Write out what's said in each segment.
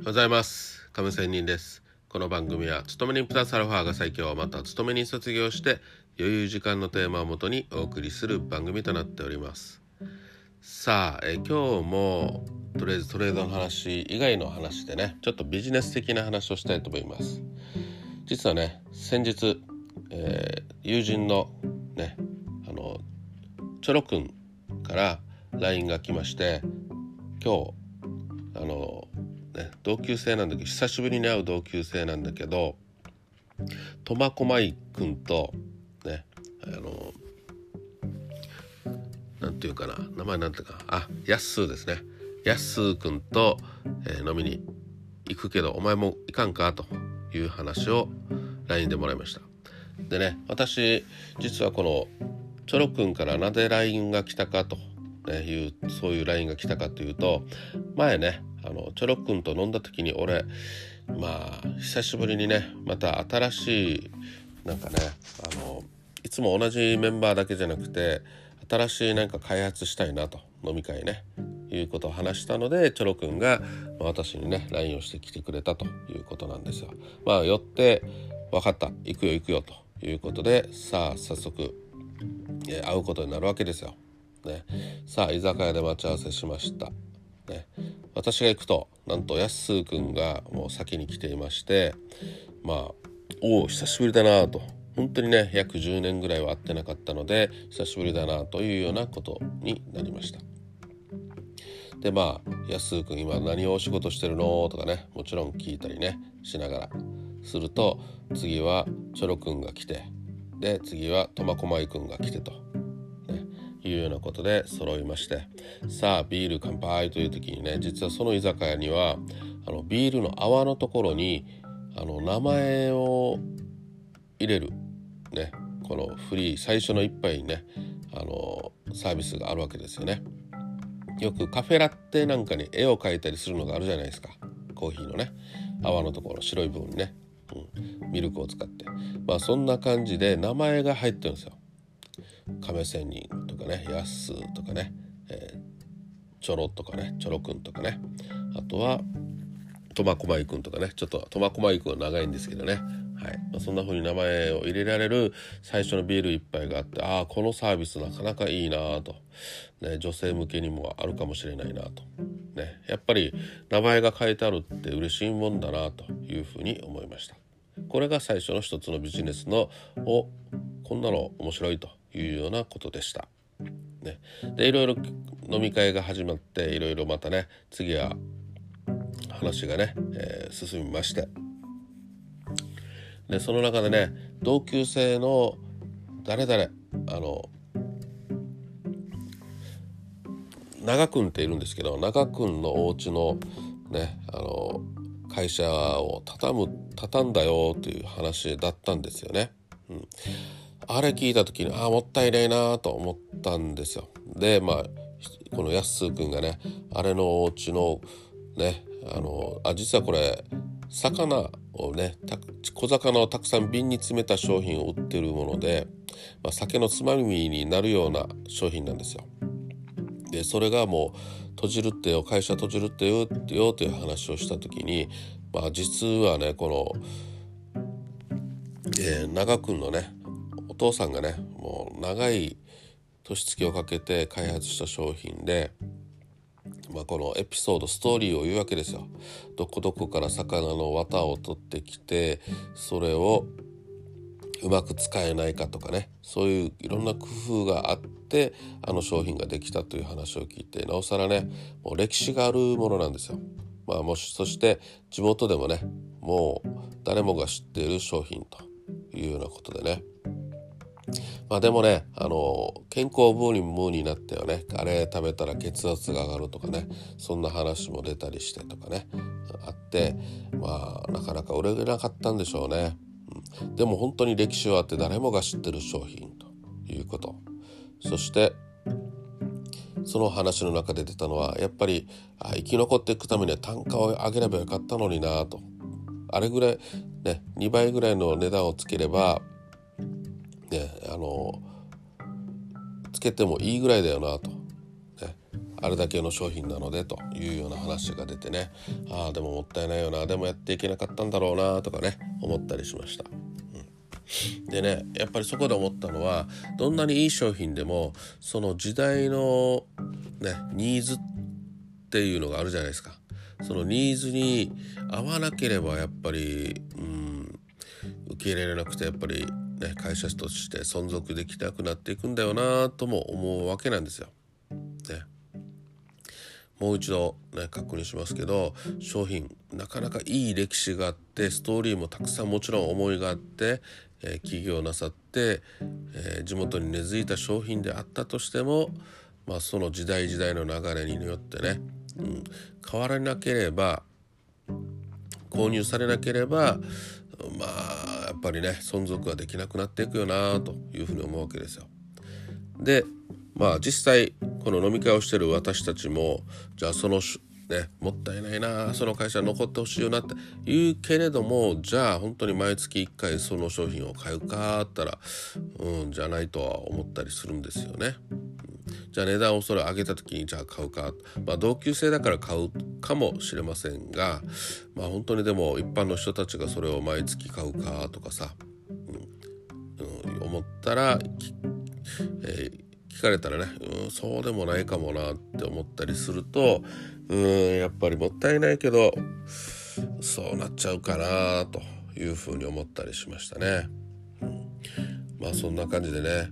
おはようございます。亀仙人です。この番組は勤め人プラスアルファが最強また勤め人卒業して余裕時間のテーマをもとにお送りする番組となっております。さあえ今日もとりあえずトレードの話以外の話でねちょっとビジネス的な話をしたいと思います。実はね先日、えー、友人のねあのチョロくんから LINE が来まして今日あのね、同級生なんだけど久しぶりに会う同級生なんだけど苫小牧君とねあのなんていうかな名前なんていうかあやっすーですね。やっすー君と、えー、飲みに行くけどお前も行かんかという話を LINE でもらいました。でね私実はこのチョロ君からなぜ LINE が来たかと、ね、いうそういう LINE が来たかというと前ねあのチョロくんと飲んだ時に俺まあ久しぶりにねまた新しいなんかねあのいつも同じメンバーだけじゃなくて新しいなんか開発したいなと飲み会ねいうことを話したのでチョロくんが私にね LINE をしてきてくれたということなんですよ。まあよって分かった行くよ行くよということでさあ早速、会うことになるわけですよ。ね、さあ居酒屋で待ち合わせしました。ね、私が行くとなんとやっすーくんがもう先に来ていましてまあおお久しぶりだなと。本当にね約10年ぐらいは会ってなかったので久しぶりだなというようなことになりました。でまあやすーくん今何をお仕事してるのとかねもちろん聞いたりねしながら。すると次はチョロくんが来てで次は苫小牧くんが来てと。いうようなことで揃いましてさあビール乾杯という時にね実はその居酒屋にはあのビールの泡のところにあの名前を入れるねこのフリー最初の一杯にねあのサービスがあるわけですよね。よくカフェラテなんかに絵を描いたりするのがあるじゃないですか。コーヒーのね泡のところ白い部分にね、うん、ミルクを使って。まあそんな感じで名前が入ってるんですよ。亀仙人ねやっすーとかね、えー、ちょろとかねちょろくんとかね。あとは苫小牧くんとかねちょっと苫小牧くんは長いんですけどね。はい。まあ、そんな風に名前を入れられる最初のビール1杯があってああこのサービスなかなかいいなと、ね、女性向けにもあるかもしれないなと、ね、やっぱり名前が書いてあるって嬉しいもんだなというふうに思いました。これが最初の一つのビジネスのおこんなの面白いというようなことでした。ね、でいろいろ飲み会が始まっていろいろまたね次は話がね、えー、進みまして。でその中でね同級生の誰々あの長くんっているんですけど長くんのお家のねあの会社を畳む畳んだよという話だったんですよね。うん。あれ聞いた時にああもったいないなと思ってたんですよ。でまあこのやっすーくんがねあれのお家のねあのあ実はこれ魚をね小魚をたくさん瓶に詰めた商品を売ってるもので、まあ、酒のつまみになるような商品なんですよ。でそれがもう閉じるってよ会社閉じるってよってよという話をした時にまあ実はねこの、えー、長くんのねお父さんがねもう長い年月をかけて開発した商品で、まあ、このエピソードストーリーを言うわけですよ。どこどこから魚の綿を取ってきてそれをうまく使えないかとかねそういういろんな工夫があってあの商品ができたという話を聞いてなおさらねもう歴史があるものなんですよ。まあ、もしそして地元でもねもう誰もが知っている商品というようなことでねまあでもねあの健康ブーにムーになってはね。あれ食べたら血圧が上がるとかね。そんな話も出たりしてとかね。あってまあなかなか売れなかったんでしょうね、うん、でも本当に歴史はあって誰もが知ってる商品ということ。そしてその話の中で出たのはやっぱりあ生き残っていくためには単価を上げればよかったのになと。あれぐらいね2倍ぐらいの値段をつければねあのつけてもいいぐらいだよなと、ね、あれだけの商品なのでというような話が出てねああでももったいないよなでもやっていけなかったんだろうなとかね思ったりしました。でねやっぱりそこで思ったのはどんなにいい商品でもその時代の、ね、ニーズっていうのがあるじゃないですか。そのニーズに合わなければやっぱり、うん、受け入れられなくてやっぱり、ね、会社として存続できなくなっていくんだよなとも思うわけなんですよ。ね、もう一度、ね、確認しますけど商品なかなかいい歴史があってストーリーもたくさんもちろん思いがあって、えー、起業なさって、えー、地元に根付いた商品であったとしても、まあ、その時代時代の流れによってね、うん、変わらなければ購入されなければまあやっぱりね存続ができなくなっていくよなというふうに思うわけですよ。でまあ実際この飲み会をしてる私たちもじゃあそのね、もったいないなその会社残ってほしいよなって言うけれどもじゃあ本当に毎月1回その商品を買うかあったらうんじゃないとは思ったりするんですよね。じゃあ値段をそれ上げた時にじゃあ買うか、まあ、同級生だから買うかもしれませんが、まあ、本当にでも一般の人たちがそれを毎月買うかとかさ、うん、うん、思ったら、えー聞かれたらね、うん、そうでもないかもなって思ったりするとうんやっぱりもったいないけどそうなっちゃうかなというふうに思ったりしましたね。うん、まあそんな感じでね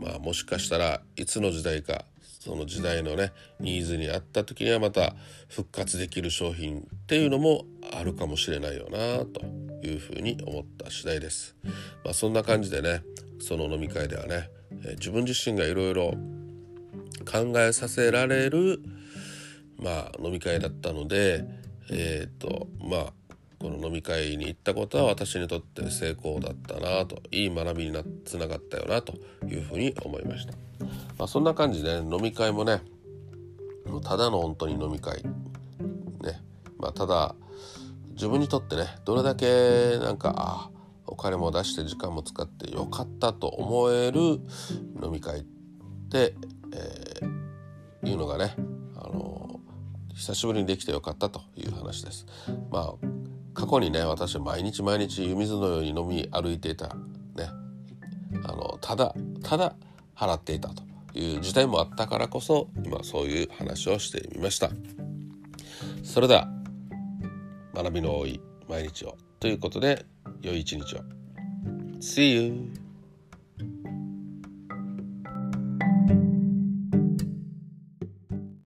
まあもしかしたらいつの時代かその時代のねニーズに合った時にはまた復活できる商品っていうのもあるかもしれないよなというふうに思った次第です。まあ、そんな感じでねその飲み会ではね自分自身がいろいろ考えさせられるまあ、飲み会だったので、えっ、ー、とまあこの飲み会に行ったことは私にとって成功だったなといい学びになつながったよなというふうに思いました、まあ、そんな感じで、ね、飲み会もねもうただの本当に飲み会。ね。まあただ自分にとってねどれだけなんかあお金も出して時間も使ってよかったと思える飲み会って、えー、いうのがね久しぶりにできてよかったという話です。まあ過去にね私は毎日毎日湯水のように飲み歩いていたねあのただただ払っていたという時代もあったからこそ今そういう話をしてみました。それでは学びの多い毎日をということで良い一日を。See you!